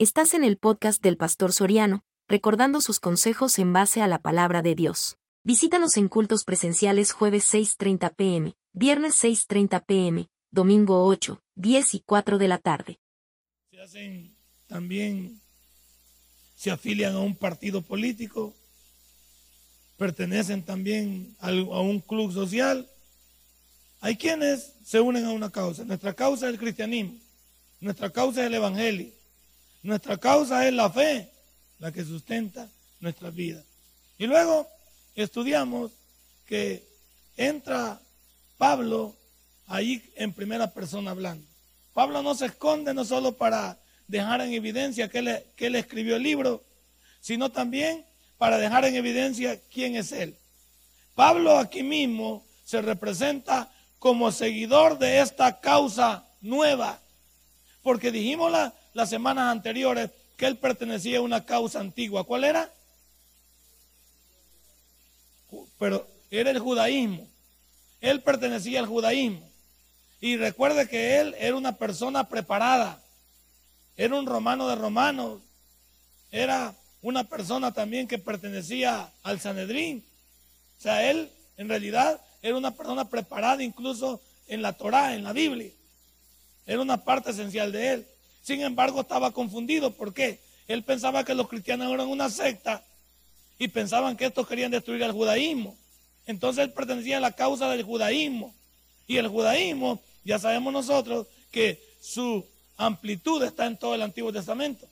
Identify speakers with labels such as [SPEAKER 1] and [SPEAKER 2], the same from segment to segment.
[SPEAKER 1] Estás en el podcast del Pastor Soriano, recordando sus consejos en base a la palabra de Dios. Visítanos en cultos presenciales jueves 6.30 pm, viernes 6.30 pm, domingo 8, 10 y 4 de la tarde.
[SPEAKER 2] Se hacen también, se afilian a un partido político, pertenecen también a un club social. Hay quienes se unen a una causa. Nuestra causa es el cristianismo, nuestra causa es el evangelio. Nuestra causa es la fe, la que sustenta nuestras vidas. Y luego estudiamos que entra Pablo ahí en primera persona hablando. Pablo no se esconde no solo para dejar en evidencia que él, que él escribió el libro, sino también para dejar en evidencia quién es él. Pablo aquí mismo se representa como seguidor de esta causa nueva, porque dijimos la, las semanas anteriores que él pertenecía a una causa antigua. ¿Cuál era? Pero era el judaísmo. Él pertenecía al judaísmo. Y recuerde que él era una persona preparada. Era un romano de romanos. Era una persona también que pertenecía al Sanedrín. O sea, él en realidad era una persona preparada incluso en la Torá, en la Biblia. Era una parte esencial de él. Sin embargo, estaba confundido. ¿Por qué? Él pensaba que los cristianos eran una secta y pensaban que estos querían destruir al judaísmo. Entonces él pertenecía a la causa del judaísmo. Y el judaísmo, ya sabemos nosotros que su amplitud está en todo el Antiguo Testamento.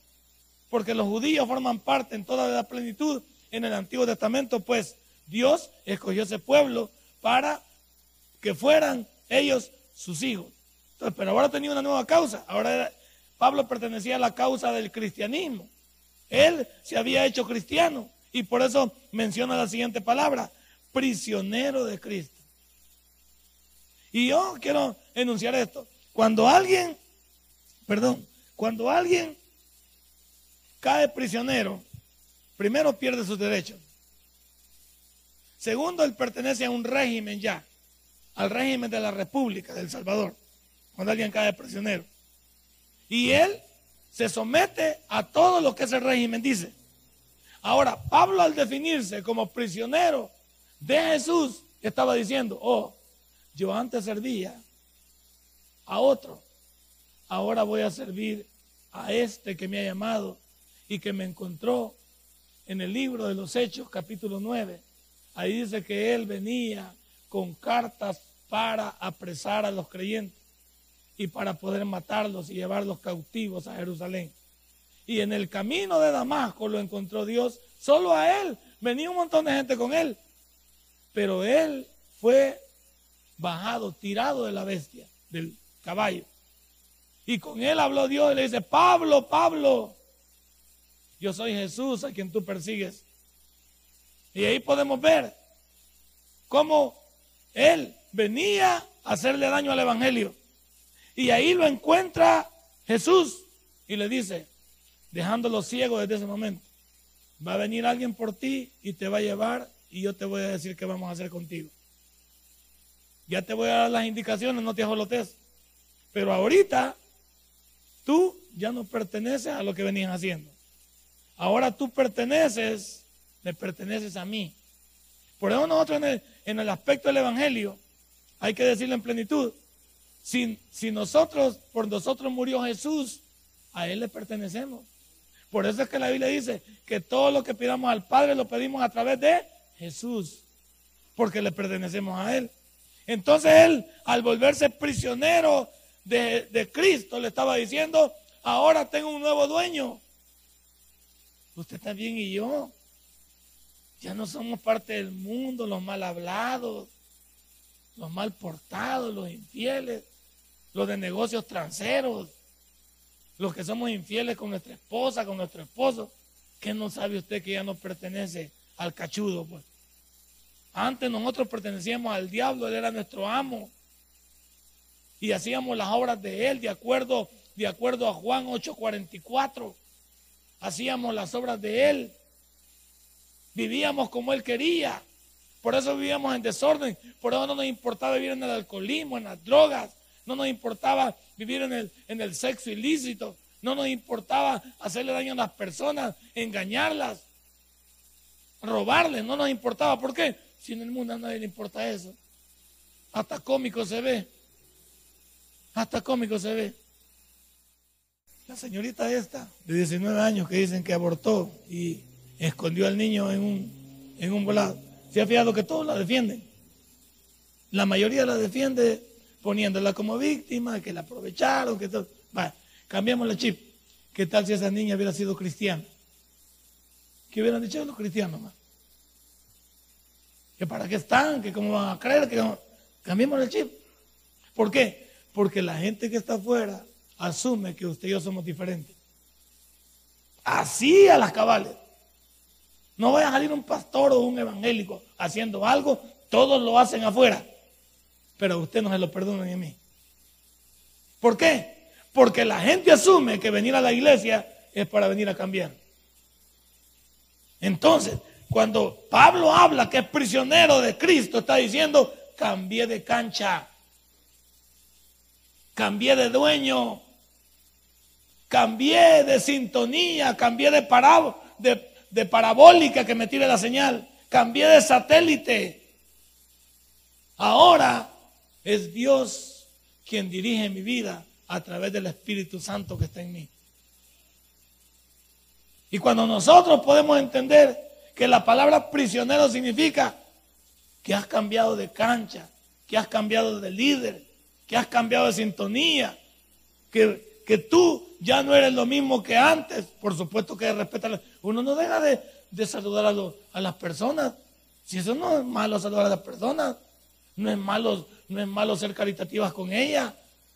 [SPEAKER 2] Porque los judíos forman parte en toda la plenitud en el Antiguo Testamento, pues Dios escogió ese pueblo para que fueran ellos sus hijos. Pero ahora tenía una nueva causa. Ahora Pablo pertenecía a la causa del cristianismo. Él se había hecho cristiano y por eso menciona la siguiente palabra, prisionero de Cristo. Y yo quiero enunciar esto. Cuando alguien, perdón, cuando alguien cae prisionero, primero pierde sus derechos. Segundo, él pertenece a un régimen ya, al régimen de la República del Salvador, cuando alguien cae prisionero. Y él se somete a todo lo que ese régimen dice. Ahora, Pablo al definirse como prisionero de Jesús, estaba diciendo, oh, yo antes servía a otro, ahora voy a servir a este que me ha llamado y que me encontró en el libro de los Hechos, capítulo 9. Ahí dice que él venía con cartas para apresar a los creyentes y para poder matarlos y llevarlos cautivos a Jerusalén. Y en el camino de Damasco lo encontró Dios, solo a él. Venía un montón de gente con él. Pero él fue bajado, tirado de la bestia, del caballo. Y con él habló Dios y le dice, Pablo, Pablo, yo soy Jesús a quien tú persigues. Y ahí podemos ver cómo él venía a hacerle daño al Evangelio. Y ahí lo encuentra Jesús y le dice, dejándolo ciego desde ese momento, va a venir alguien por ti y te va a llevar y yo te voy a decir qué vamos a hacer contigo. Ya te voy a dar las indicaciones, no te ajolotes. Pero ahorita tú ya no perteneces a lo que venías haciendo. Ahora tú perteneces, me perteneces a mí. Por eso nosotros en el, en el aspecto del Evangelio hay que decirlo en plenitud. Si, nosotros, por nosotros murió Jesús, a Él le pertenecemos. Por eso es que la Biblia dice que todo lo que pidamos al Padre lo pedimos a través de Jesús, porque le pertenecemos a Él. Entonces Él, al volverse prisionero de, de Cristo, le estaba diciendo, ahora tengo un nuevo dueño. Usted también y yo. Ya no somos parte del mundo, los mal hablados, los mal portados, los infieles los de negocios transeros, los que somos infieles con nuestra esposa, con nuestro esposo, ¿qué no sabe usted que ya no pertenece al cachudo? Pues? Antes nosotros pertenecíamos al diablo, él era nuestro amo. Y hacíamos las obras de él de acuerdo, de acuerdo a Juan 8:44. Hacíamos las obras de él. Vivíamos como él quería. Por eso vivíamos en desorden. Por eso no nos importaba vivir en el alcoholismo, en las drogas, no nos importaba vivir en el, en el sexo ilícito, No nos importaba hacerle daño a las personas, engañarlas, robarles. No nos importaba. ¿Por qué? Si en el mundo a nadie le importa eso. Hasta cómico se ve. Hasta cómico se ve. La señorita esta, de 19 años, que dicen que abortó y escondió al niño en un, en un volado. ¿Se ha fijado que todos la defienden? La mayoría la defiende poniéndola como víctima, que la aprovecharon, que todo. Vale, cambiamos la chip. ¿Qué tal si esa niña hubiera sido cristiana? ¿Qué hubieran dicho los cristianos? más? ¿Que para qué están? ¿Que cómo van a creer? que Cambiemos el chip. ¿Por qué? Porque la gente que está afuera asume que usted y yo somos diferentes. Así a las cabales. No vaya a salir un pastor o un evangélico haciendo algo, todos lo hacen afuera pero a usted no se lo perdonan a mí. ¿Por qué? Porque la gente asume que venir a la iglesia es para venir a cambiar. Entonces, cuando Pablo habla que es prisionero de Cristo, está diciendo, cambié de cancha, cambié de dueño, cambié de sintonía, cambié de, de, de parabólica que me tire la señal, cambié de satélite. Ahora es Dios quien dirige mi vida a través del Espíritu Santo que está en mí. Y cuando nosotros podemos entender que la palabra prisionero significa que has cambiado de cancha, que has cambiado de líder, que has cambiado de sintonía, que, que tú ya no eres lo mismo que antes, por supuesto que respeta. Uno no deja de, saludar a, a las personas. Si eso no es malo saludar a las personas, no es malo no es malo ser caritativas con ella,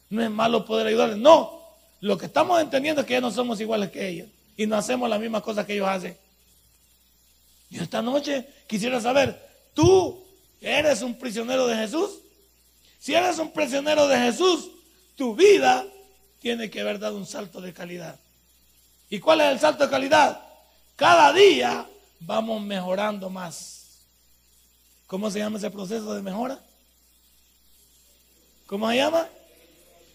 [SPEAKER 2] no es malo poder ayudarles. No, lo que estamos entendiendo es que ya no somos iguales que ellos y no hacemos las mismas cosas que ellos hacen. Y esta noche quisiera saber, ¿tú eres un prisionero de Jesús? Si eres un prisionero de Jesús, tu vida tiene que haber dado un salto de calidad. ¿Y cuál es el salto de calidad? Cada día vamos mejorando más. ¿Cómo se llama ese proceso de mejora? ¿Cómo se llama?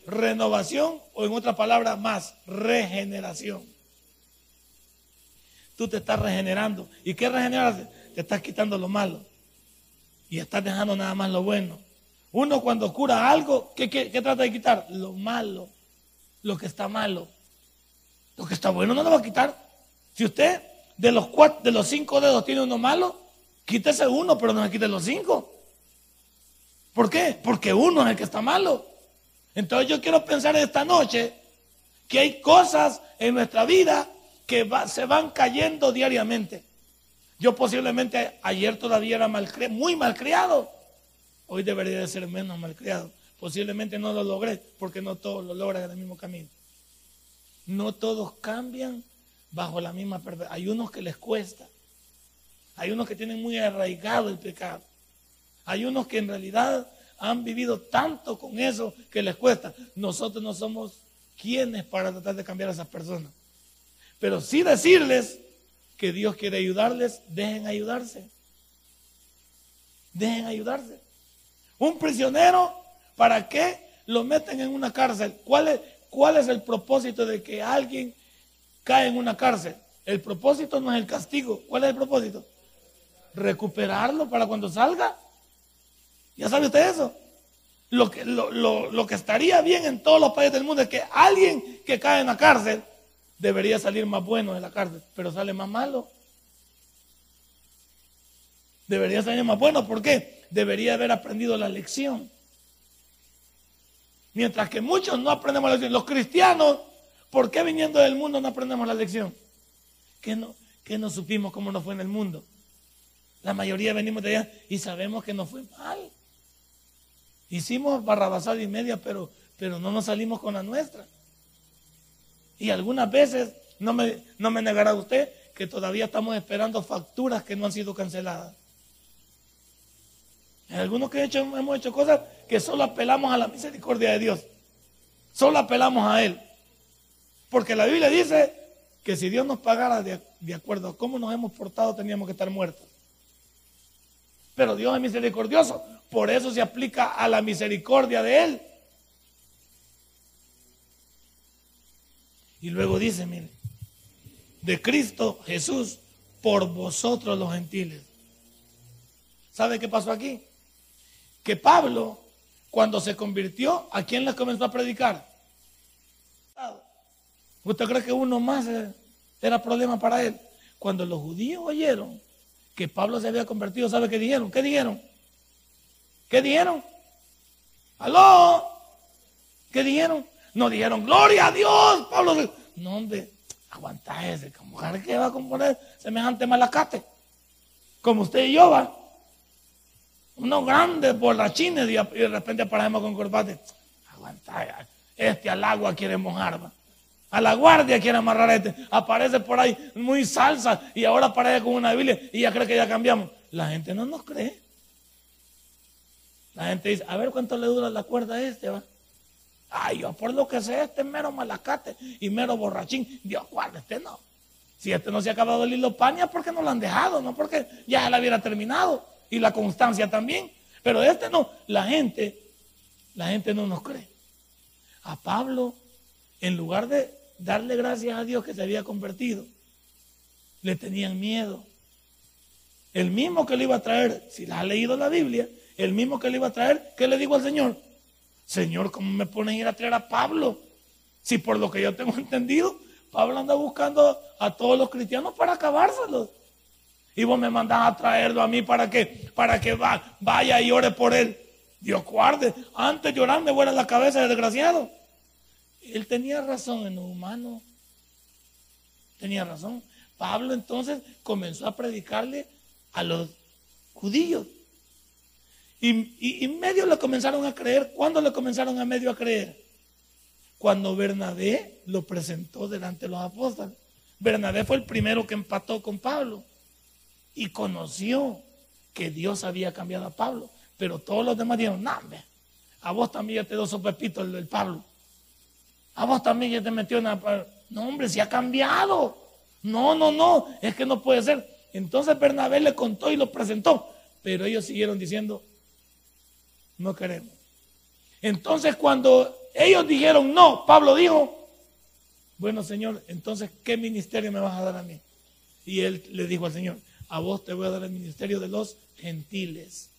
[SPEAKER 2] Renovación o en otra palabra más, regeneración. Tú te estás regenerando. ¿Y qué regenerarse? Te estás quitando lo malo. Y estás dejando nada más lo bueno. Uno cuando cura algo, ¿qué, trata de quitar? Lo malo. Lo que está malo. Lo que está bueno no lo va a quitar. Si usted de los, cuatro, de los cinco dedos tiene uno malo, quítese uno, pero no se quite los cinco. ¿Por qué? Porque uno es el que está malo. Entonces yo quiero pensar esta noche que hay cosas en nuestra vida que se van cayendo diariamente. Yo posiblemente ayer todavía era muy malcriado. Hoy debería de ser menos malcriado. Posiblemente no lo logré porque no todos lo logran en el mismo camino. No todos cambian bajo la misma Hay unos que les cuesta. Hay unos que tienen muy arraigado el pecado. Hay unos que en realidad han vivido tanto con eso que les cuesta. Nosotros no somos quienes para tratar de cambiar a esas personas. Pero sí decirles que Dios quiere ayudarles, dejen ayudarse. Dejen ayudarse. Un prisionero, ¿para qué lo meten en una cárcel? ¿Cuál es, ¿Cuál es el propósito de que alguien cae en una cárcel? El propósito no es el castigo. ¿Cuál es el propósito? Recuperarlo para cuando salga. ¿Ya sabe usted eso? Lo que, lo, que estaría bien en todos los países del mundo es que alguien que cae en la cárcel debería salir más bueno de la cárcel, pero sale más malo. Debería salir más bueno, ¿por qué? Debería haber aprendido la lección. Mientras que muchos no aprendemos la lección. Los cristianos, ¿por qué viniendo del mundo no aprendemos la lección? Que no, no supimos cómo nos fue en el mundo. La mayoría venimos de allá y sabemos que nos fue mal. Hicimos barrabasada y media, pero, pero no nos salimos con la nuestra. Y algunas veces, no me, no me negará usted, que todavía estamos esperando facturas que no han sido canceladas. Hay algunos que hemos hecho cosas que solo apelamos a la misericordia de Dios. Solo apelamos a Él. Porque la Biblia dice que si Dios nos pagara de, de acuerdo a cómo nos hemos portado, teníamos que estar muertos. Pero Dios es misericordioso. Por eso se aplica a la misericordia de Él. Y luego dice, mire, de Cristo Jesús por vosotros los gentiles. ¿Sabe qué pasó aquí? Que Pablo, cuando se convirtió, ¿a quién le comenzó a predicar? ¿Usted cree que uno más era problema para él? Cuando los judíos oyeron que Pablo se había convertido, ¿sabe qué dijeron? ¿Qué dijeron? ¿Qué dijeron? ¿Aló? ¿Qué dijeron? No dijeron, gloria a Dios, Pablo. No, hombre, aguanta ese, como que va a componer semejante malacate. Como usted y yo, va. Unos grandes borrachines y de repente aparecemos con corbate. Aguanta, este al agua quiere mojar. A la guardia quiere amarrar este. Aparece por ahí muy salsa y ahora aparece con una Biblia y ya cree que ya cambiamos. La gente no nos cree. La gente dice, a ver cuánto le dura la cuerda a este, va. Ay, yo por lo que sé, este es mero malacate y mero borrachín. Dios guarda, este no. Si este no se ha acabado el hilo paña, porque no lo han dejado? No porque ya la hubiera terminado. Y la constancia también. Pero este no. La gente, la gente no nos cree. A Pablo, en lugar de darle gracias a Dios que se había convertido, le tenían miedo. El mismo que le iba a traer, si la ha leído la Biblia, el mismo que le iba a traer, ¿qué le digo al Señor? Señor, ¿cómo me ponen a ir a traer a Pablo? Si por lo que yo tengo entendido, Pablo anda buscando a todos los cristianos para acabárselos. Y vos me mandás a traerlo a mí para que, para que va, vaya y ore por él. Dios guarde. Antes llorar me vuela la cabeza, desgraciado. Él tenía razón en lo humano. Tenía razón. Pablo entonces comenzó a predicarle a los judíos. Y, y, medio le comenzaron a creer. ¿Cuándo le comenzaron a medio a creer? Cuando Bernabé lo presentó delante de los apóstoles. Bernabé fue el primero que empató con Pablo y conoció que Dios había cambiado a Pablo. Pero todos los demás dijeron, no, a vos también ya te dio sopepito el del Pablo. A vos también ya te metió en la... No, hombre, si ha cambiado. No, no, no, es que no puede ser. Entonces Bernabé le contó y lo presentó. Pero ellos siguieron diciendo, no queremos. Entonces cuando ellos dijeron no, Pablo dijo, bueno Señor, entonces ¿qué ministerio me vas a dar a mí? Y él le dijo al Señor, a vos te voy a dar el ministerio de los gentiles.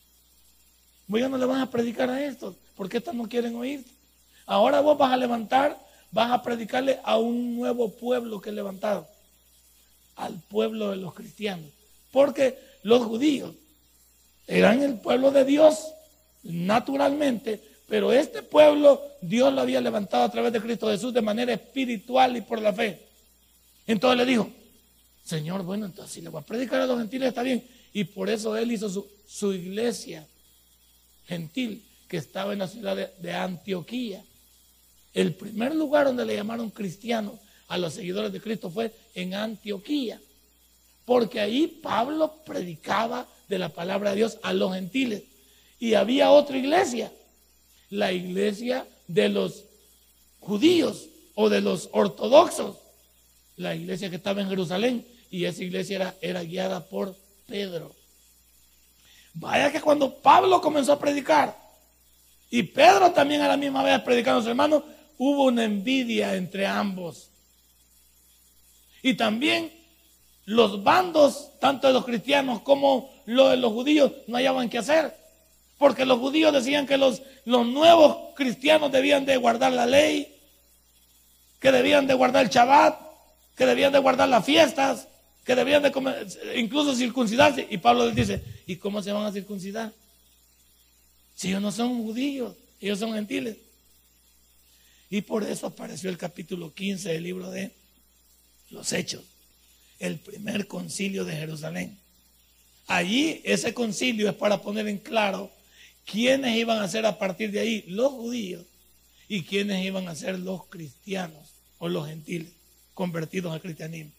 [SPEAKER 2] Vos ya no le vas a predicar a estos, porque estos no quieren oír. Ahora vos vas a levantar, vas a predicarle a un nuevo pueblo que he levantado, al pueblo de los cristianos. Porque los judíos eran el pueblo de Dios, naturalmente, pero este pueblo Dios lo había levantado a través de Cristo Jesús de manera espiritual y por la fe. Entonces le dijo, Señor, bueno, entonces si le voy a predicar a los gentiles está bien. Y por eso él hizo su, iglesia gentil que estaba en la ciudad de, de Antioquía. El primer lugar donde le llamaron cristianos a los seguidores de Cristo fue en Antioquía. Porque ahí Pablo predicaba de la palabra de Dios a los gentiles. Y había otra iglesia, la iglesia de los judíos o de los ortodoxos, la iglesia que estaba en Jerusalén, y esa iglesia era, era guiada por Pedro. Vaya que cuando Pablo comenzó a predicar, y Pedro también a la misma vez predicando a sus hermanos, hubo una envidia entre ambos. Y también los bandos, tanto de los cristianos como los de los judíos, no hallaban qué hacer. Porque los judíos decían que los, los nuevos cristianos debían de guardar la ley, que debían de guardar el Shabbat, que debían de guardar las fiestas, que debían de comer, incluso circuncidarse. Y Pablo les dice, ¿y cómo se van a circuncidar? Si ellos no son judíos, ellos son gentiles. Y por eso apareció el capítulo 15 del libro de los Hechos, el primer concilio de Jerusalén. Allí ese concilio es para poner en claro quiénes iban a ser a partir de ahí los judíos y quiénes iban a ser los cristianos o los gentiles convertidos al cristianismo.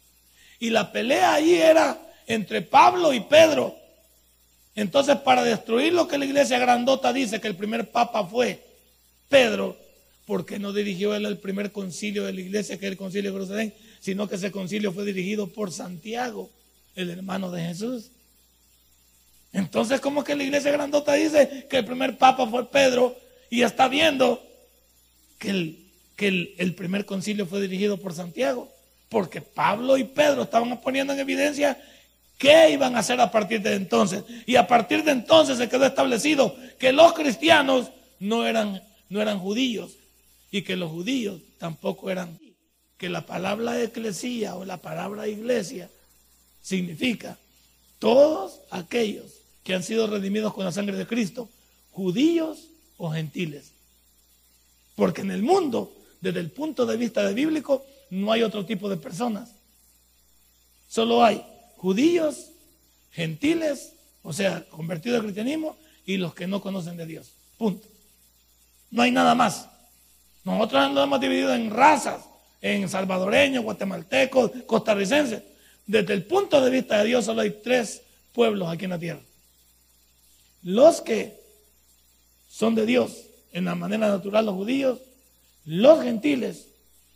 [SPEAKER 2] Y la pelea allí era entre Pablo y Pedro. Entonces, para destruir lo que la iglesia grandota dice que el primer papa fue Pedro, porque no dirigió él el primer concilio de la iglesia, que es el concilio de Jerusalén, sino que ese concilio fue dirigido por Santiago, el hermano de Jesús. Entonces, ¿cómo que la iglesia grandota dice que el primer papa fue Pedro y está viendo que el, primer concilio fue dirigido por Santiago, porque Pablo y Pedro estaban poniendo en evidencia qué iban a hacer a partir de entonces. Y a partir de entonces se quedó establecido que los cristianos no eran, no eran judíos y que los judíos tampoco eran. Que la palabra eclesía o la palabra iglesia significa todos aquellos que han sido redimidos con la sangre de Cristo, judíos o gentiles. Porque en el mundo, desde el punto de vista de bíblico, no hay otro tipo de personas. Solo hay judíos, gentiles, o sea, convertidos al cristianismo, y los que no conocen de Dios. Punto. No hay nada más. Nosotros nos hemos dividido en razas, en salvadoreños, guatemaltecos, costarricenses. Desde el punto de vista de Dios solo hay tres pueblos aquí en la tierra. Los que son de Dios en la manera natural, los judíos, los gentiles,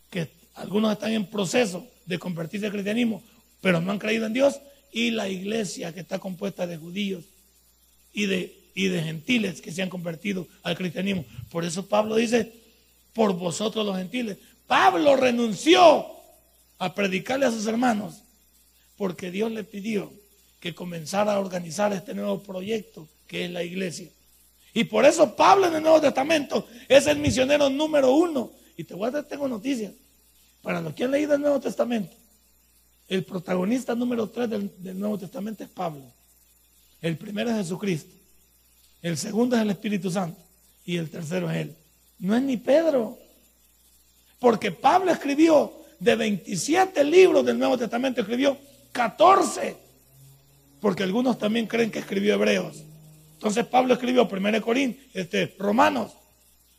[SPEAKER 2] que algunos están en proceso de convertirse al cristianismo, pero no han creído en Dios, y la iglesia que está compuesta de judíos y de, y de gentiles que se han convertido al cristianismo. Por eso Pablo dice, por vosotros los gentiles. Pablo renunció a predicarle a sus hermanos porque Dios le pidió que comenzara a organizar este nuevo proyecto que es la iglesia. Y por eso Pablo en el Nuevo Testamento es el misionero número uno. Y te voy a dar, tengo noticias. Para los que han leído el Nuevo Testamento, el protagonista número tres del, del Nuevo Testamento es Pablo. El primero es Jesucristo. El segundo es el Espíritu Santo. Y el tercero es Él. No es ni Pedro. Porque Pablo escribió de 27 libros del Nuevo Testamento, escribió 14. Porque algunos también creen que escribió Hebreos. Entonces Pablo escribió 1 Corintios, este, Romanos,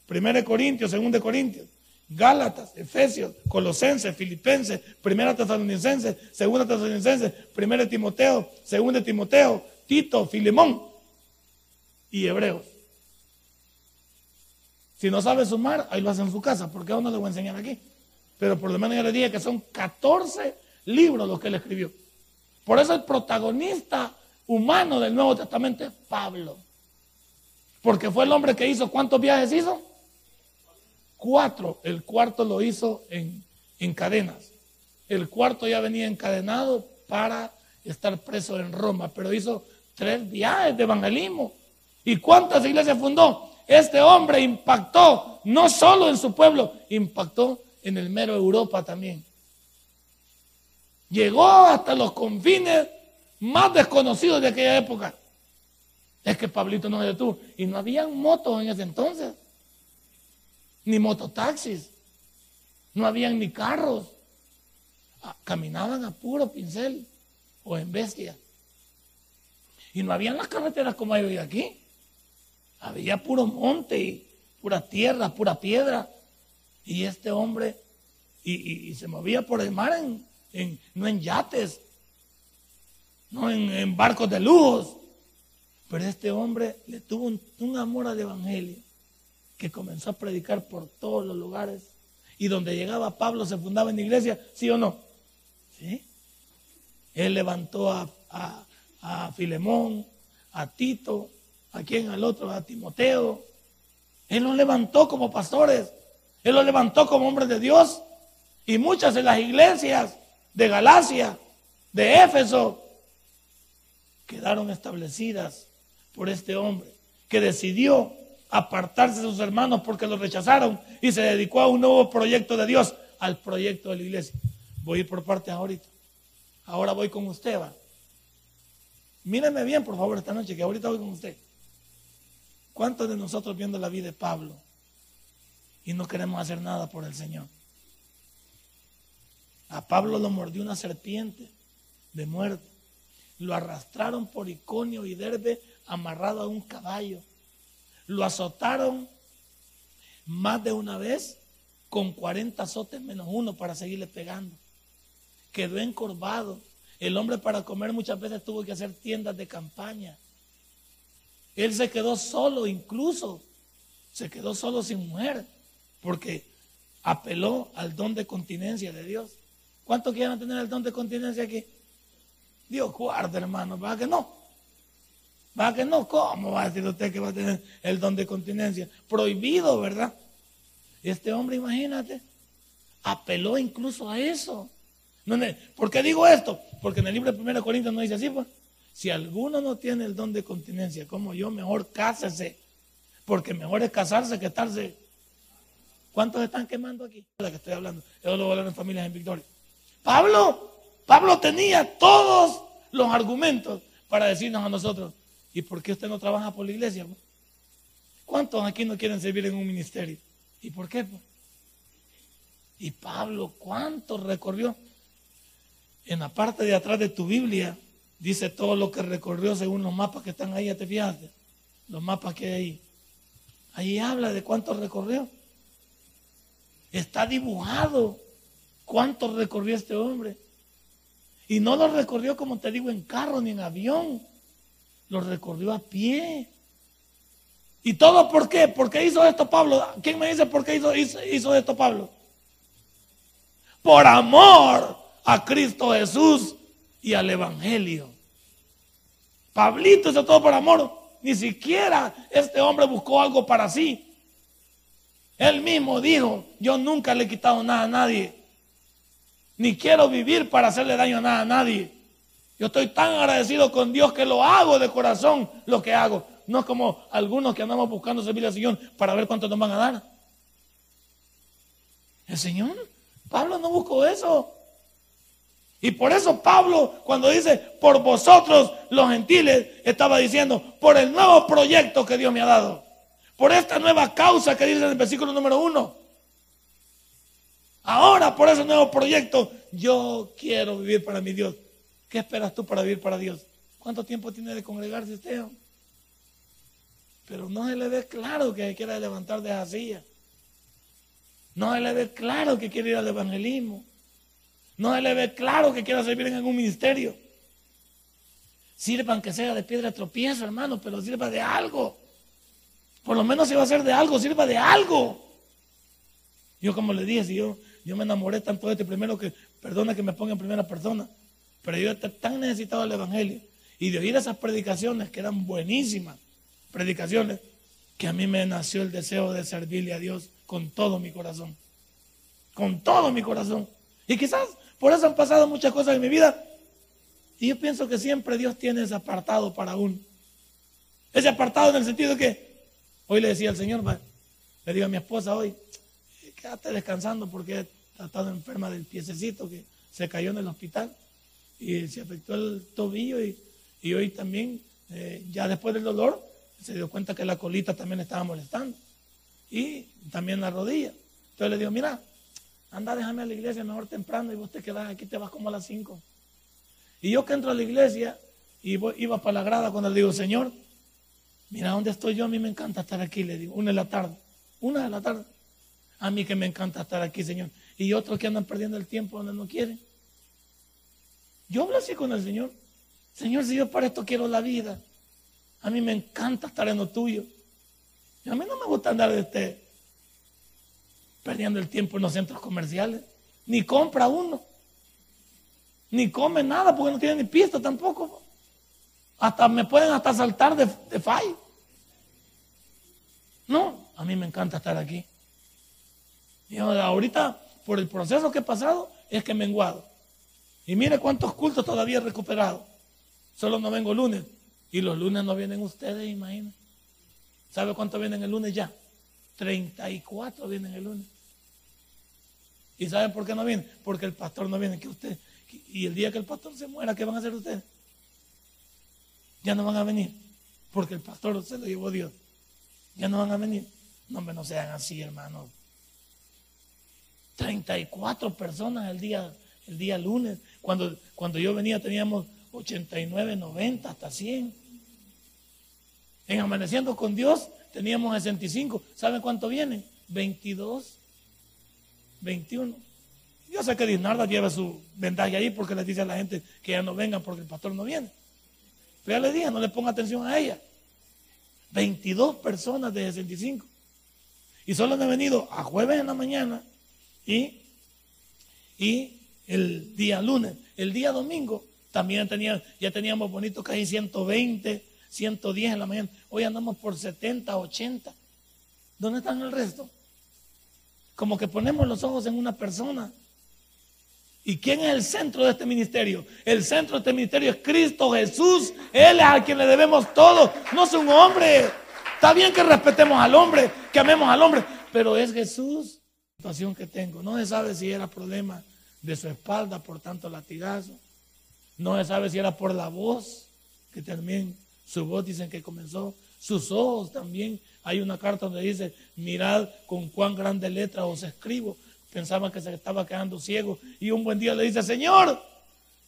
[SPEAKER 2] 1 Corintios, 2 Corintios, Gálatas, Efesios, Colosenses, Filipenses, 1 Tesalonicenses, 2 Tesalonicenses, 1 Timoteo, 2 Timoteo, Tito, Filemón y Hebreos. Si no sabe sumar, ahí lo hace en su casa, porque aún no le voy a enseñar aquí. Pero por lo menos ya le dije que son 14 libros los que él escribió. Por eso el protagonista humano del Nuevo Testamento es Pablo. Porque fue el hombre que hizo, ¿cuántos viajes hizo? Cuatro. El cuarto lo hizo en, en cadenas. El cuarto ya venía encadenado para estar preso en Roma, pero hizo tres viajes de evangelismo. ¿Y cuántas iglesias fundó? Este hombre impactó no solo en su pueblo, impactó en el mero Europa también. Llegó hasta los confines más desconocidos de aquella época. Es que Pablito no es de tú. Y no habían motos en ese entonces. Ni mototaxis. No habían ni carros. Ah, caminaban a puro pincel o en bestia. Y no habían las carreteras como hay hoy aquí. Había puro monte y pura tierra, pura piedra. Y este hombre, y, se movía por el mar, en, no en yates, no en, barcos de lujos. Pero este hombre le tuvo un, amor al Evangelio que comenzó a predicar por todos los lugares. Y donde llegaba Pablo se fundaba en iglesia, ¿sí o no? ¿Sí? Él levantó a, a, a Filemón, a Tito, a quien al otro, a Timoteo. Él los levantó como pastores, él los levantó como hombres de Dios. Y muchas de las iglesias de Galacia, de Éfeso, quedaron establecidas por este hombre que decidió apartarse de sus hermanos porque los rechazaron y se dedicó a un nuevo proyecto de Dios, al proyecto de la iglesia. Voy a ir por partes ahorita. Ahora voy con usted, va. Míreme bien, por favor, esta noche, que ahorita voy con usted. ¿Cuántos de nosotros viendo la vida de Pablo y no queremos hacer nada por el Señor? A Pablo lo mordió una serpiente de muerte. Lo arrastraron por Iconio y Derbe amarrado a un caballo. Lo azotaron más de una vez con 40 azotes menos uno para seguirle pegando. Quedó encorvado. El hombre para comer muchas veces tuvo que hacer tiendas de campaña. Él se quedó solo, incluso se quedó solo sin mujer, porque apeló al don de continencia de Dios. ¿Cuántos quieren tener el don de continencia aquí? Dios guarda, hermano, ¿va que no? ¿Va que no? ¿Cómo va a decir usted que va a tener el don de continencia? Prohibido, ¿verdad? Este hombre, imagínate, apeló incluso a eso. ¿Por qué digo esto? Porque en el libro de 1 Corintios no dice así, pues. Si alguno no tiene el don de continencia como yo, mejor cásese. Porque mejor es casarse que estarse. ¿Cuántos están quemando aquí? La que estoy hablando. Yo lo voy en familias en Victoria. Pablo, Pablo tenía todos los argumentos para decirnos a nosotros, ¿y por qué usted no trabaja por la iglesia? ¿Cuántos aquí no quieren servir en un ministerio? ¿Y por qué? Y Pablo, ¿cuánto recorrió? En la parte de atrás de tu Biblia dice todo lo que recorrió según los mapas que están ahí, te fijaste, los mapas que hay ahí. Ahí habla de cuánto recorrió. Está dibujado cuánto recorrió este hombre. Y no lo recorrió, como te digo, en carro ni en avión. Lo recorrió a pie. ¿Y todo por qué? ¿Por qué hizo esto Pablo? ¿Quién me dice por qué hizo, hizo esto Pablo? Por amor a Cristo Jesús y al Evangelio. Pablito hizo todo por amor. Ni siquiera este hombre buscó algo para sí. Él mismo dijo, yo nunca le he quitado nada a nadie. Ni quiero vivir para hacerle daño a a nadie. Yo estoy tan agradecido con Dios que lo hago de corazón lo que hago. No es como algunos que andamos buscando servir al Señor para ver cuánto nos van a dar. El Señor, Pablo no buscó eso. Y por eso Pablo, cuando dice, por vosotros los gentiles, estaba diciendo, por el nuevo proyecto que Dios me ha dado. Por esta nueva causa que dice en el versículo número uno. Ahora, por ese nuevo proyecto, yo quiero vivir para mi Dios. ¿Qué esperas tú para vivir para Dios? ¿Cuánto tiempo tiene de congregarse usted? Pero no se le ve claro que quiera levantar de silla. No se le ve claro que quiere ir al evangelismo. No se le ve claro que quiera servir en algún ministerio. Sirvan que sea de piedra tropiezo, hermano, pero sirva de algo. Por lo menos si va a ser de algo, sirva de algo. Yo como le dije, si yo, yo me enamoré tanto de este primero que, perdona que me ponga en primera persona, pero yo estoy tan necesitado del Evangelio y de oír esas predicaciones que eran buenísimas, predicaciones, que a mí me nació el deseo de servirle a Dios con todo mi corazón. Con todo mi corazón. Y quizás por eso han pasado muchas cosas en mi vida. Y yo pienso que siempre Dios tiene ese apartado para uno. Ese apartado en el sentido que hoy le decía al Señor, le digo a mi esposa hoy, quédate descansando porque he estado enferma del piececito que se cayó en el hospital y se afectó el tobillo y, hoy también, eh, ya después del dolor, se dio cuenta que la colita también estaba molestando y también la rodilla. Entonces le digo, mira, anda, déjame a la iglesia mejor temprano y vos te quedas aquí, te vas como a las 5. Y yo que entro a la iglesia y iba para la grada cuando le digo, Señor, mira dónde estoy yo, a mí me encanta estar aquí, le digo, una de la tarde, una de la tarde. A mí que me encanta estar aquí, Señor. Y otros que andan perdiendo el tiempo donde no quieren. Yo hablo así con el Señor. Señor, si yo para esto quiero la vida, a mí me encanta estar en lo tuyo. Y a mí no me gusta andar este, perdiendo el tiempo en los centros comerciales. Ni compra uno. Ni come nada porque no tiene ni pista tampoco. Hasta me pueden hasta saltar de, de fall. No, a mí me encanta estar aquí. Y ahorita, por el proceso que he pasado, es que me enguado. Y mire cuántos cultos todavía he recuperado. Solo no vengo lunes. Y los lunes no vienen ustedes, imagínense. ¿Sabe cuántos vienen el lunes ya? 34 vienen el lunes. ¿Y saben por qué no vienen? Porque el pastor no viene, que usted. Y el día que el pastor se muera, ¿qué van a hacer ustedes? Ya no van a venir. Porque el pastor se lo llevó Dios. Ya no van a venir. No, hombre, no sean así, hermanos. 34 personas el día, el día lunes. Cuando, cuando yo venía teníamos 89, 90, hasta 100. En Amaneciendo con Dios teníamos 65. ¿Saben cuánto vienen? 22. 21. Yo sé que Dinarda lleva su vendaje ahí porque le dice a la gente que ya no vengan porque el pastor no viene. Pero ya le dije, no le ponga atención a ella. 22 personas de 65. Y solo han venido a jueves en la mañana y, y el día lunes. El día domingo también tenía, ya teníamos bonito casi 120, 110 en la mañana. Hoy andamos por 70, 80. ¿Dónde están el resto? como que ponemos los ojos en una persona. ¿Y quién es el centro de este ministerio? El centro de este ministerio es Cristo Jesús. Él es a quien le debemos todo. No es un hombre. Está bien que respetemos al hombre, que amemos al hombre, pero es Jesús. Que tengo. No se sabe si era problema de su espalda por tanto latigazo. No se sabe si era por la voz, que también su voz dicen que comenzó. Sus ojos también. Hay una carta donde dice, mirad con cuán grande letra os escribo. Pensaba que se estaba quedando ciego. Y un buen día le dice, Señor,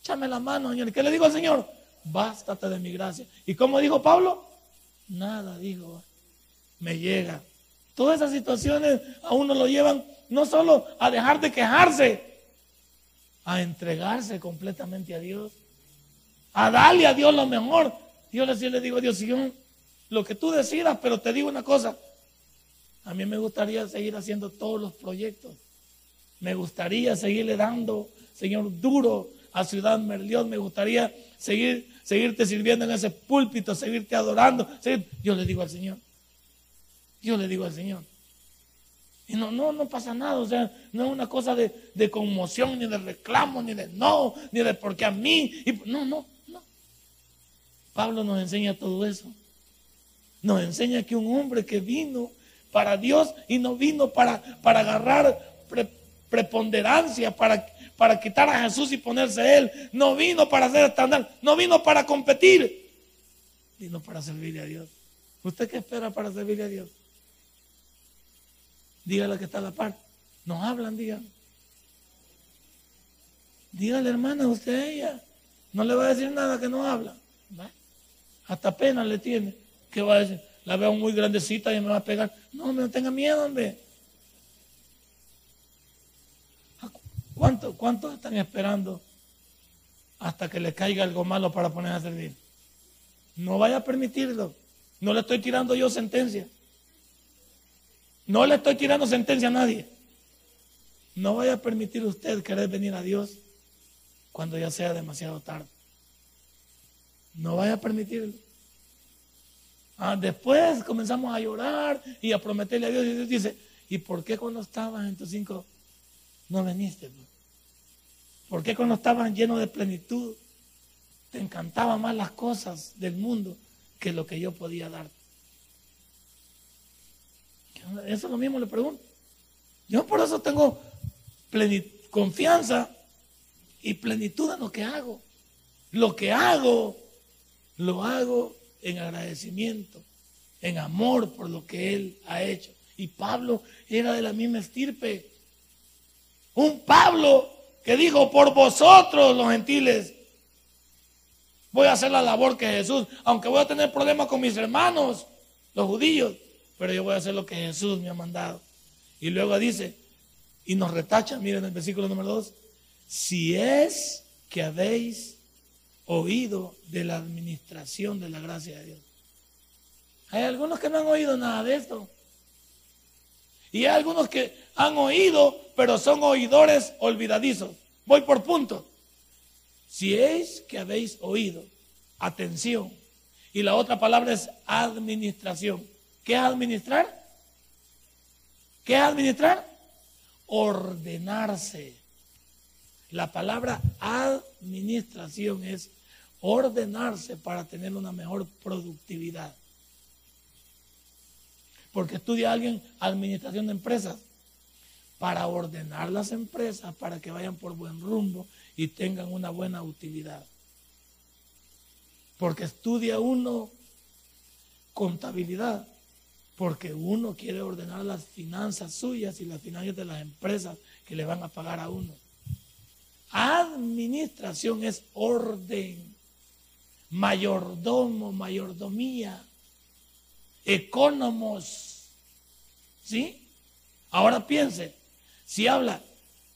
[SPEAKER 2] échame la mano, Señor. ¿Y qué le digo al Señor? Bástate de mi gracia. ¿Y cómo dijo Pablo? Nada, dijo. Me llega. Todas esas situaciones a uno lo llevan no solo a dejar de quejarse, a entregarse completamente a Dios, a darle a Dios lo mejor. Yo le digo a Dios, Señor, lo que tú decidas, pero te digo una cosa, a mí me gustaría seguir haciendo todos los proyectos. Me gustaría seguirle dando, Señor, duro a Ciudad Merlión. Me gustaría seguir, seguirte sirviendo en ese púlpito, seguirte adorando. Yo le digo al Señor. Yo le digo al Señor. Y no, no, no pasa nada. O sea, no es una cosa de, conmoción, ni de reclamo, ni de no, ni de porque a mí. Y, no, no, no. Pablo nos enseña todo eso. Nos enseña que un hombre que vino para Dios y no vino para, para agarrar preponderancia, para, para quitar a Jesús y ponerse Él. No vino para ser estándar, no vino para competir, vino para servirle a Dios. ¿Usted qué espera para servirle a Dios? Dígale que está a la par. Nos hablan, dígale. Dígale, hermana, usted a ella. No le va a decir nada que no habla. Hasta pena le tiene. ¿Qué va a decir? La veo muy grandecita y me va a pegar. No, no tenga miedo, hombre. ¿Cuántos están esperando hasta que le caiga algo malo para poner a servir? No vaya a permitirlo. No le estoy tirando yo sentencia. No le estoy tirando sentencia a nadie. No vaya a permitir usted querer venir a Dios cuando ya sea demasiado tarde. No vaya a permitirlo. Ah, después comenzamos a llorar y a prometerle a Dios. Y Dios dice, ¿y por qué cuando estabas en tus cinco no veniste? ¿Por qué cuando estabas lleno de plenitud te encantaban más las cosas del mundo que lo que yo podía darte? Eso es lo mismo le pregunto. Yo por eso tengo confianza y plenitud en lo que hago. Lo que hago, lo hago en agradecimiento, en amor por lo que Él ha hecho. Y Pablo era de la misma estirpe. Un Pablo que dijo, por vosotros los gentiles, voy a hacer la labor que Jesús, aunque voy a tener problemas con mis hermanos, los judíos, pero yo voy a hacer lo que Jesús me ha mandado. Y luego dice, y nos retacha, miren el versículo número 2, si es que habéis oído de la administración de la gracia de Dios. Hay algunos que no han oído nada de esto. Y hay algunos que han oído, pero son oidores olvidadizos. Voy por punto. Si es que habéis oído, atención. Y la otra palabra es administración. ¿Qué administrar? ¿Qué administrar? Ordenarse. La palabra administración es ordenarse para tener una mejor productividad. Porque estudia alguien administración de empresas para ordenar las empresas para que vayan por buen rumbo y tengan una buena utilidad. Porque estudia uno contabilidad porque uno quiere ordenar las finanzas suyas y las finanzas de las empresas que le van a pagar a uno. Administración es orden, mayordomo, mayordomía, economos. ¿Sí? Ahora piense, si habla,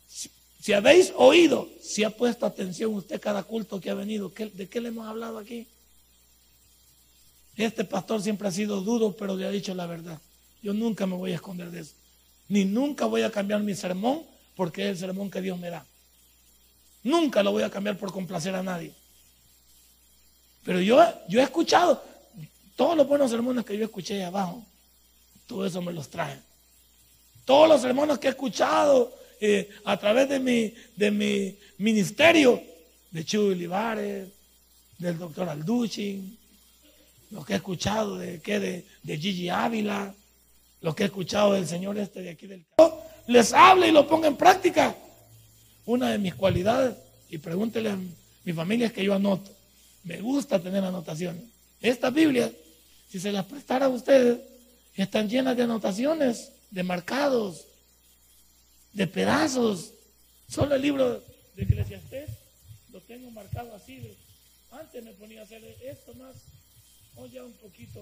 [SPEAKER 2] si, habéis oído, si ha puesto atención usted cada culto que ha venido, ¿de qué le hemos hablado aquí? Este pastor siempre ha sido duro, pero le ha dicho la verdad. Yo nunca me voy a esconder de eso. Ni nunca voy a cambiar mi sermón porque es el sermón que Dios me da. Nunca lo voy a cambiar por complacer a nadie. Pero yo, yo he escuchado todos los buenos sermones que yo escuché ahí abajo. Todo eso me los trae. Todos los hermanos que he escuchado eh, a través de mi, de mi ministerio, de Chuy Olivares, del doctor Alduchin, lo que he escuchado de, ¿qué? de, de Gigi Ávila, lo que he escuchado del señor este de aquí del les hable y lo ponga en práctica. Una de mis cualidades, y pregúntele a mi familia, es que yo anoto. Me gusta tener anotaciones. Esta Biblia, si se las prestara a ustedes, están llenas de anotaciones, de marcados, de pedazos. Solo el libro de Eclesiastés lo tengo marcado así. antes me ponía a hacer esto más. Hoy ya un poquito,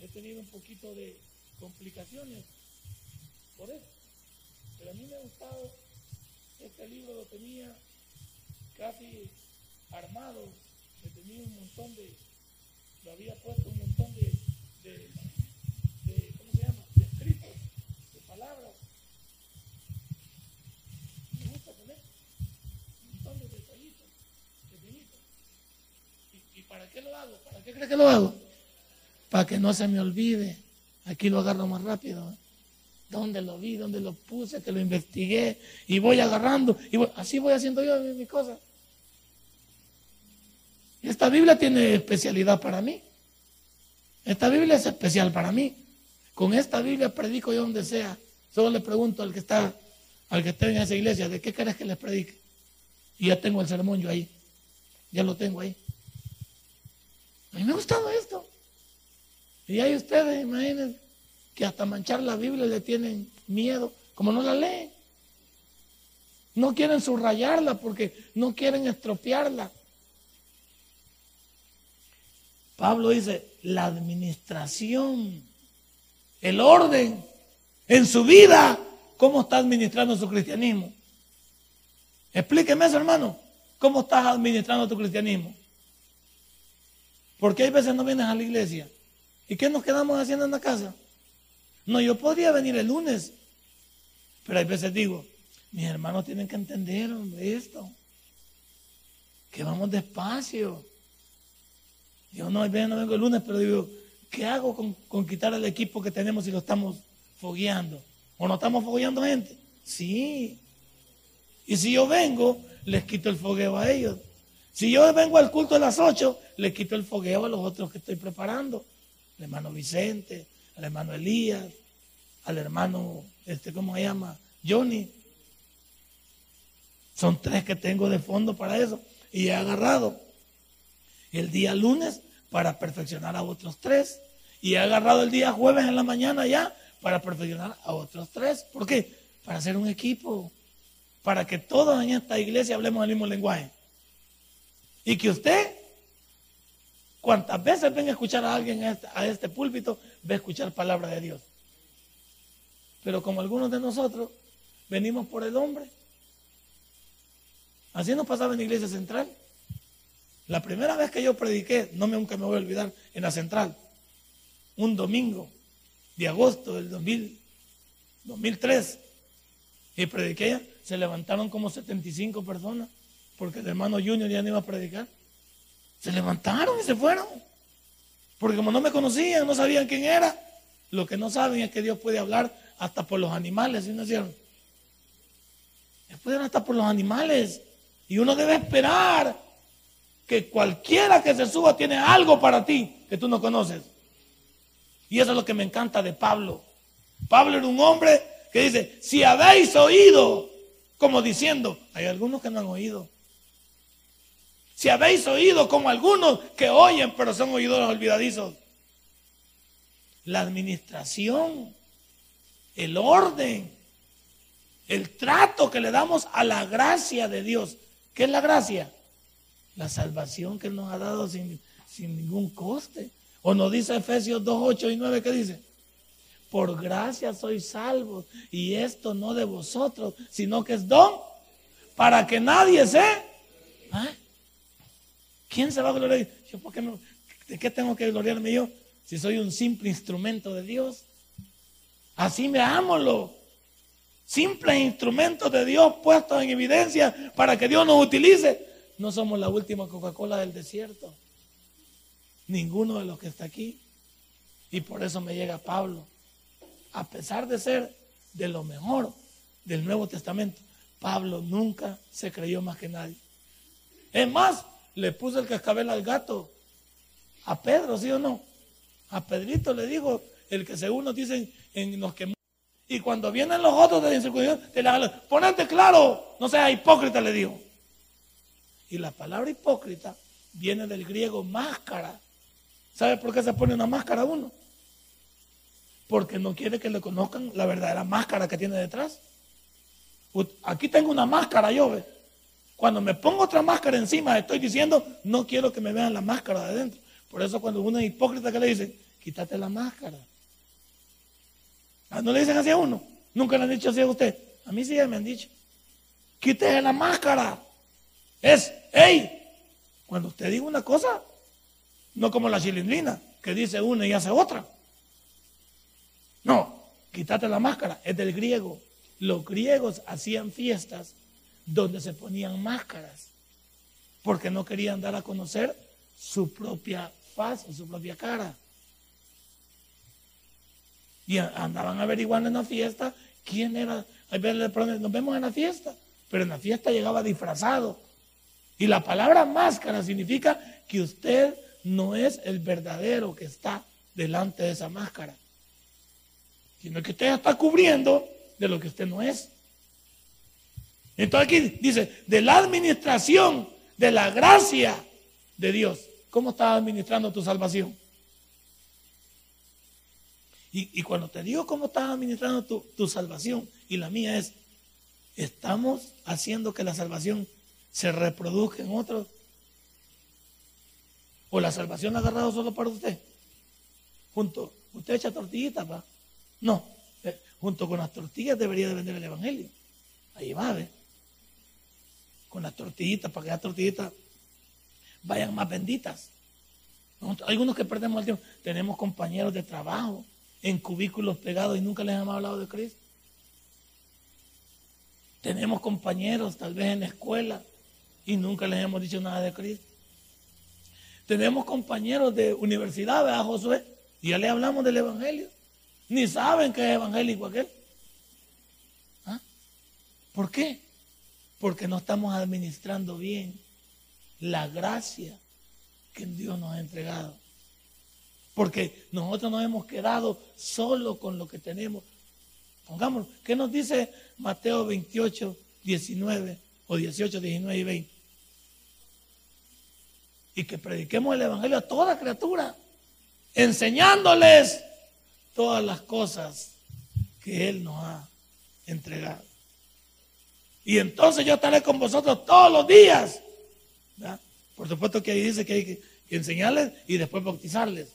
[SPEAKER 2] he tenido un poquito de complicaciones por eso. Pero a mí me ha gustado, este libro lo tenía casi armado, que tenía un montón de, lo había puesto un montón de, de, ¿cómo se llama? De escritos, de palabras. Me gusta tener un montón de detallitos, pequeñitos. ¿Y, ¿Y para qué lo hago? ¿Para qué crees que lo hago? Para que no se me olvide. Aquí lo agarro más rápido. ¿Dónde lo vi? ¿Dónde lo puse? Que lo investigué y voy agarrando. Y así voy haciendo yo mi, cosa. Esta Biblia tiene especialidad para mí. Esta Biblia es especial para mí. Con esta Biblia predico yo donde sea. Solo le pregunto al que está, al que esté en esa iglesia, ¿de qué querés que les predique? Y ya tengo el sermón yo ahí. Ya lo tengo ahí. A mí me ha gustado esto. Y hay ustedes, imagínense que hasta manchar la Biblia le tienen miedo, como no la leen. No quieren subrayarla porque no quieren estropearla. Pablo dice, la administración, el orden en su vida, ¿cómo está administrando su cristianismo? Explíqueme eso, hermano. ¿Cómo estás administrando tu cristianismo? Porque hay veces no vienes a la iglesia. ¿Y qué nos quedamos haciendo en la casa? No, yo podría venir el lunes, pero hay veces digo, mis hermanos tienen que entender esto, que vamos despacio. Yo no, no vengo el lunes, pero digo, ¿qué hago con, quitar el equipo que tenemos si lo estamos fogueando? ¿O no estamos fogueando gente? Sí. Y si yo vengo, les quito el fogueo a ellos. Si yo vengo al culto a las 8, les quito el fogueo a los otros que estoy preparando. El hermano Vicente, al hermano Elías, al hermano, este, ¿cómo se llama? Johnny. Son tres que tengo de fondo para eso. Y he agarrado el día lunes para perfeccionar a otros tres. Y he agarrado el día jueves en la mañana ya para perfeccionar a otros tres. ¿Por qué? Para hacer un equipo. Para que todos en esta iglesia hablemos el mismo lenguaje. Y que usted, cuantas veces venga a escuchar a alguien a este, a este púlpito, ve a escuchar palabra de Dios. Pero como algunos de nosotros venimos por el hombre, así nos pasaba en la iglesia central. La primera vez que yo prediqué, no me, nunca me voy a olvidar, en la central, un domingo de agosto del 2003, y prediqué, se levantaron como 75 personas, porque el hermano Junior ya no iba a predicar. Se levantaron y se fueron. Porque como no me conocían, no sabían quién era, lo que no saben es que Dios puede hablar hasta por los animales, ¿sí no es cierto? Dios puede hablar hasta por los animales. Y uno debe esperar que cualquiera que se suba tiene algo para ti que tú no conoces. Y eso es lo que me encanta de Pablo. Pablo era un hombre que dice, si habéis oído, como diciendo, hay algunos que no han oído. Si habéis oído como algunos que oyen, pero son oidores olvidadizos. La administración, el orden, el trato que le damos a la gracia de Dios. ¿Qué es la gracia? La salvación que nos ha dado sin, sin ningún coste. O nos dice Efesios 2, 8 y 9, ¿qué dice? Por gracia sois salvos, y esto no de vosotros, sino que es don, para que nadie se... ¿Ah? ¿Quién se va a gloriar? Yo, ¿por qué no? ¿De qué tengo que gloriarme yo si soy un simple instrumento de Dios? Así veámoslo. Simples instrumentos de Dios puestos en evidencia para que Dios nos utilice. No somos la última Coca-Cola del desierto. Ninguno de los que está aquí. Y por eso me llega Pablo a pesar de ser de lo mejor del Nuevo Testamento, Pablo nunca se creyó más que nadie. Es más, le puso el cascabel al gato a Pedro, ¿sí o no? A Pedrito le dijo, el que según nos dicen en los que... Y cuando vienen los otros de la te le ponete claro, no seas hipócrita, le dijo. Y la palabra hipócrita viene del griego máscara. ¿Sabe por qué se pone una máscara uno? Porque no quiere que le conozcan la verdadera máscara que tiene detrás. Aquí tengo una máscara yo. Cuando me pongo otra máscara encima, estoy diciendo, no quiero que me vean la máscara de adentro. Por eso cuando uno es hipócrita que le dicen, quítate la máscara. Ah, ¿No le dicen así a uno? Nunca le han dicho así a usted. A mí sí me han dicho. Quítese la máscara. Es, hey, cuando usted diga una cosa, no como la chilindrina, que dice una y hace otra. No, quítate la máscara, es del griego. Los griegos hacían fiestas donde se ponían máscaras, porque no querían dar a conocer su propia faz o su propia cara. Y andaban averiguando en la fiesta quién era. Nos vemos en la fiesta, pero en la fiesta llegaba disfrazado. Y la palabra máscara significa que usted no es el verdadero que está delante de esa máscara, sino que usted está cubriendo de lo que usted no es. Entonces aquí dice, de la administración de la gracia de Dios. ¿Cómo estás administrando tu salvación? Y, cuando te digo cómo estás administrando tu, salvación, y la mía es, estamos haciendo que la salvación se reproduzca en otros. O la salvación ha agarrado solo para usted. Junto, usted echa tortillitas, pa. No, eh, junto con las tortillas debería de vender el evangelio. Ahí va, ¿ve? Con las tortillitas, para que las tortillitas vayan más benditas. algunos que perdemos el tiempo. Tenemos compañeros de trabajo en cubículos pegados y nunca les hemos hablado de Cristo. Tenemos compañeros tal vez en la escuela y nunca les hemos dicho nada de Cristo. Tenemos compañeros de universidad, ¿verdad, Josué? Y ya le hablamos del Evangelio. Ni saben que es evangélico aquel. ¿Ah? ¿Por qué? Porque no estamos administrando bien la gracia que Dios nos ha entregado. Porque nosotros nos hemos quedado solo con lo que tenemos. Pongámoslo. ¿Qué nos dice Mateo 28, 19 o 18, 19 y 20? Y que prediquemos el Evangelio a toda criatura, enseñándoles todas las cosas que Él nos ha entregado. Y entonces yo estaré con vosotros todos los días. Por supuesto que ahí dice que hay que enseñarles y después bautizarles.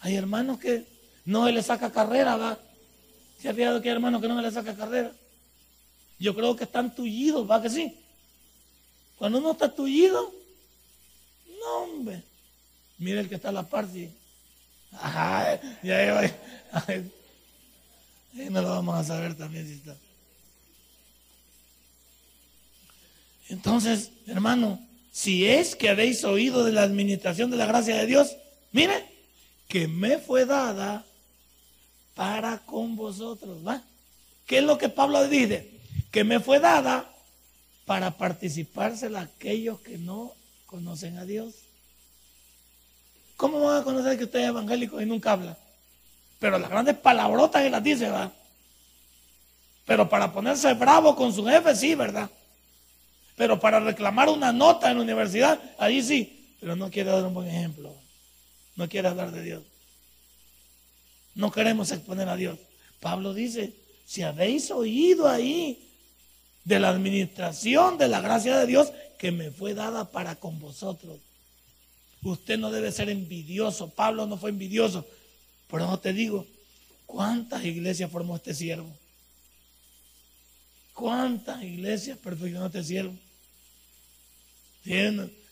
[SPEAKER 2] Hay hermanos que no se les saca carrera, ¿va? ¿Se ha fijado que hay hermanos que no se les saca carrera? Yo creo que están tullidos, ¿va que sí? Cuando uno está tullido, no, hombre. Mira el que está a la parte. Ajá, ya va. no lo vamos a saber también si está. Entonces, hermano, si es que habéis oído de la administración de la gracia de Dios, mire, que me fue dada para con vosotros. ¿va? ¿Qué es lo que Pablo dice? Que me fue dada para participársela a aquellos que no conocen a Dios. ¿Cómo van a conocer que usted es evangélico y nunca habla? Pero las grandes palabrotas que las dice, va. Pero para ponerse bravo con su jefe, sí, ¿verdad? Pero para reclamar una nota en la universidad, ahí sí. Pero no quiere dar un buen ejemplo no quiere hablar de Dios. No queremos exponer a Dios. Pablo dice, si habéis oído ahí de la administración de la gracia de Dios que me fue dada para con vosotros. Usted no debe ser envidioso. Pablo no fue envidioso. Por eso te digo, ¿cuántas iglesias formó este siervo? ¿Cuántas iglesias perfeccionó este siervo?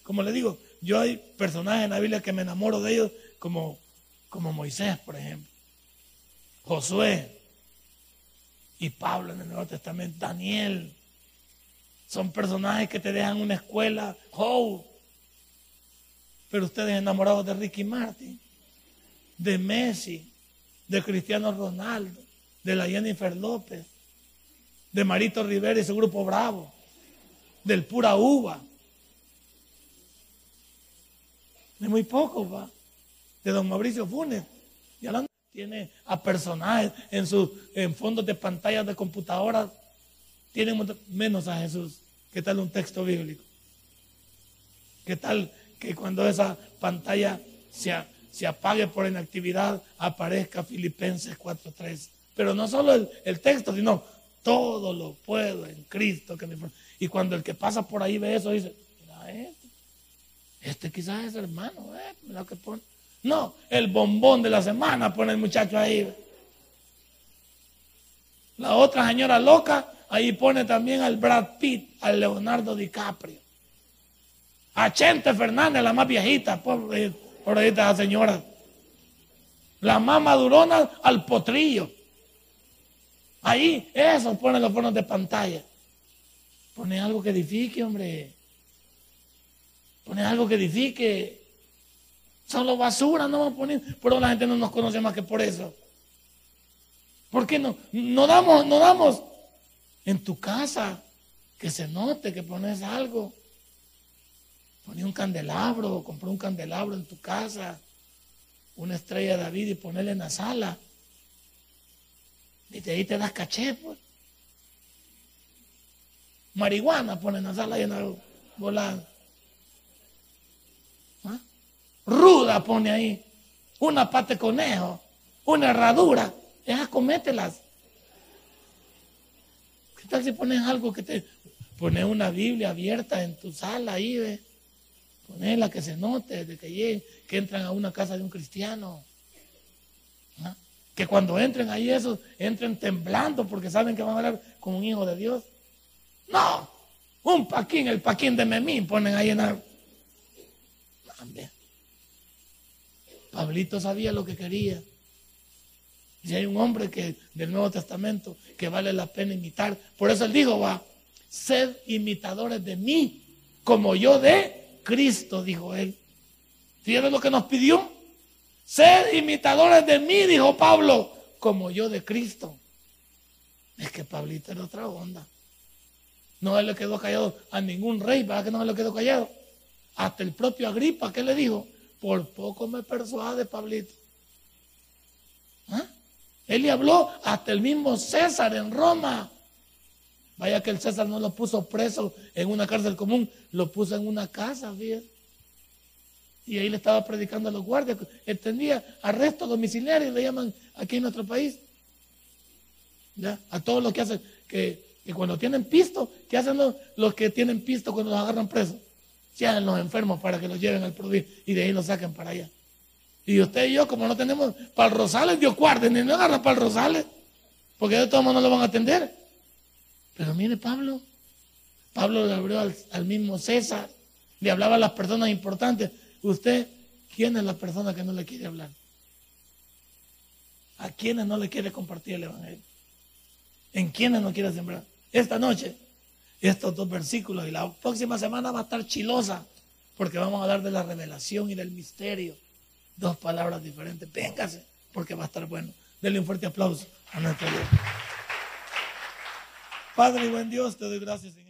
[SPEAKER 2] Como le digo, yo hay personajes en la Biblia que me enamoro de ellos, como, como Moisés, por ejemplo, Josué y Pablo en el Nuevo Testamento, Daniel. Son personajes que te dejan una escuela, oh, pero ustedes enamorados de Ricky Martin, de Messi, de Cristiano Ronaldo, de la Jennifer López, de Marito Rivera y su grupo Bravo, del Pura Uva. De muy poco, va. De don Mauricio Funes. Y hablando, tiene a personajes en sus en fondos de pantallas de computadoras. Tiene menos a Jesús. ¿Qué tal un texto bíblico? ¿Qué tal que cuando esa pantalla se, se apague por inactividad aparezca Filipenses 4.3? Pero no solo el, texto, sino todo lo puedo en Cristo. Que me... Y cuando el que pasa por ahí ve eso, dice, mira este, este quizás es hermano, eh, mira que pone. No, el bombón de la semana pone el muchacho ahí. La otra señora loca, ahí pone también al Brad Pitt, al Leonardo DiCaprio. A Chente Fernández, la más viejita, pobre, esta señora. La más madurona al potrillo. Ahí, eso pone los fondos de pantalla. Pone algo que edifique, hombre. Pone algo que edifique. Solo basura no vamos a poner. Pero la gente no nos conoce más que por eso. ¿Por qué no? No damos, no damos en tu casa que se note que pones algo. Poní un candelabro, compré un candelabro en tu casa, una estrella de David y ponerle en la sala. Y de ahí te das caché, pues. Marihuana pone en la sala en la volada. ¿Ah? Ruda pone ahí. Una pata de conejo. Una herradura. Esas comételas. ¿Qué tal si pones algo que te... Pones una Biblia abierta en tu sala ahí, ve? Ponela que se note de que lleguen, que entran a una casa de un cristiano. Que cuando entren ahí esos, entren temblando porque saben que van a hablar con un hijo de Dios. No, un paquín, el paquín de Memín, ponen ahí en la... Pablito sabía lo que quería. Y hay un hombre que del Nuevo Testamento que vale la pena imitar. Por eso él dijo, va, sed imitadores de mí, como yo de Cristo, dijo él. ¿Tienes lo que nos pidió? Sed imitadores de mí, dijo Pablo, como yo de Cristo. Es que Pablito era otra onda. No le quedó callado a ningún rey, ¿para que no le quedó callado? Hasta el propio Agripa, ¿qué le dijo? Por poco me persuade, Pablito. ¿Ah? Él le habló hasta el mismo César en Roma. Vaya que el César no lo puso preso en una cárcel común, lo puso en una casa, fíjate. Y ahí le estaba predicando a los guardias. Él tenía arresto domiciliario, le llaman aquí en nuestro país. ¿Ya? A todos los que hacen, que y cuando tienen pisto, ¿qué hacen los, que tienen pisto cuando los agarran presos? Se hacen los enfermos para que los lleven al prodigio y de ahí los saquen para allá. Y usted y yo, como no tenemos para Rosales, Dios guarde, ni no agarra para Rosales, porque de todos modos no lo van a atender. Pero mire, Pablo, Pablo le abrió al, al mismo César, le hablaba a las personas importantes. Usted, ¿quién es la persona que no le quiere hablar? ¿A quiénes no le quiere compartir el Evangelio? ¿En quiénes no quiere sembrar? esta noche estos dos versículos y la próxima semana va a estar chilosa porque vamos a hablar de la revelación y del misterio. Dos palabras diferentes. Véngase porque va a estar bueno. Denle un fuerte aplauso a nuestro Dios. Padre y buen Dios, te doy gracias.
[SPEAKER 1] Este.